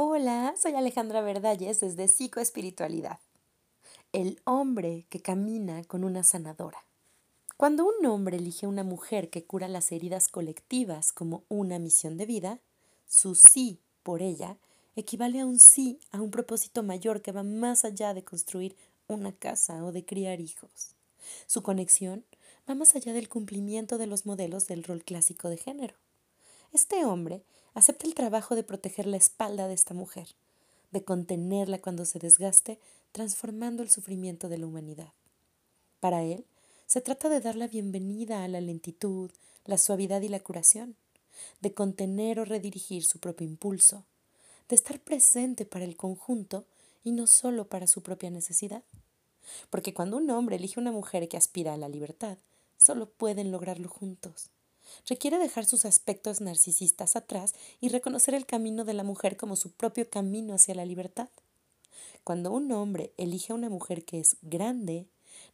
Hola, soy Alejandra Verdalles desde Psicoespiritualidad. El hombre que camina con una sanadora. Cuando un hombre elige una mujer que cura las heridas colectivas como una misión de vida, su sí por ella equivale a un sí a un propósito mayor que va más allá de construir una casa o de criar hijos. Su conexión va más allá del cumplimiento de los modelos del rol clásico de género. Este hombre acepta el trabajo de proteger la espalda de esta mujer, de contenerla cuando se desgaste, transformando el sufrimiento de la humanidad. Para él, se trata de dar la bienvenida a la lentitud, la suavidad y la curación, de contener o redirigir su propio impulso, de estar presente para el conjunto y no solo para su propia necesidad. Porque cuando un hombre elige una mujer que aspira a la libertad, solo pueden lograrlo juntos requiere dejar sus aspectos narcisistas atrás y reconocer el camino de la mujer como su propio camino hacia la libertad. Cuando un hombre elige a una mujer que es grande,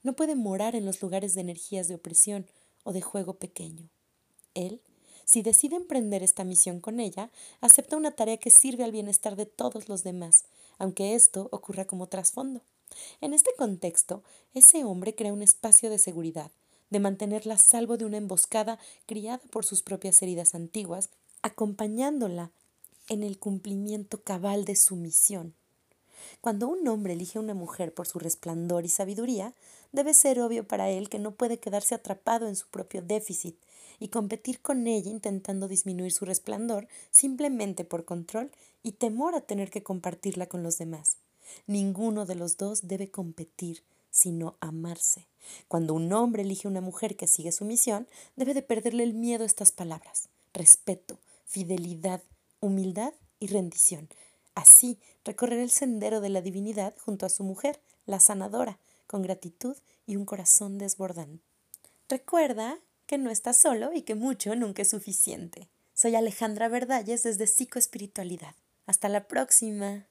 no puede morar en los lugares de energías de opresión o de juego pequeño. Él, si decide emprender esta misión con ella, acepta una tarea que sirve al bienestar de todos los demás, aunque esto ocurra como trasfondo. En este contexto, ese hombre crea un espacio de seguridad, de mantenerla a salvo de una emboscada criada por sus propias heridas antiguas, acompañándola en el cumplimiento cabal de su misión. Cuando un hombre elige a una mujer por su resplandor y sabiduría, debe ser obvio para él que no puede quedarse atrapado en su propio déficit y competir con ella intentando disminuir su resplandor simplemente por control y temor a tener que compartirla con los demás. Ninguno de los dos debe competir, sino amarse. Cuando un hombre elige una mujer que sigue su misión, debe de perderle el miedo a estas palabras, respeto, fidelidad, humildad y rendición. Así recorrerá el sendero de la divinidad junto a su mujer, la sanadora, con gratitud y un corazón desbordante. Recuerda que no estás solo y que mucho nunca es suficiente. Soy Alejandra Verdalles desde Psicoespiritualidad. Hasta la próxima.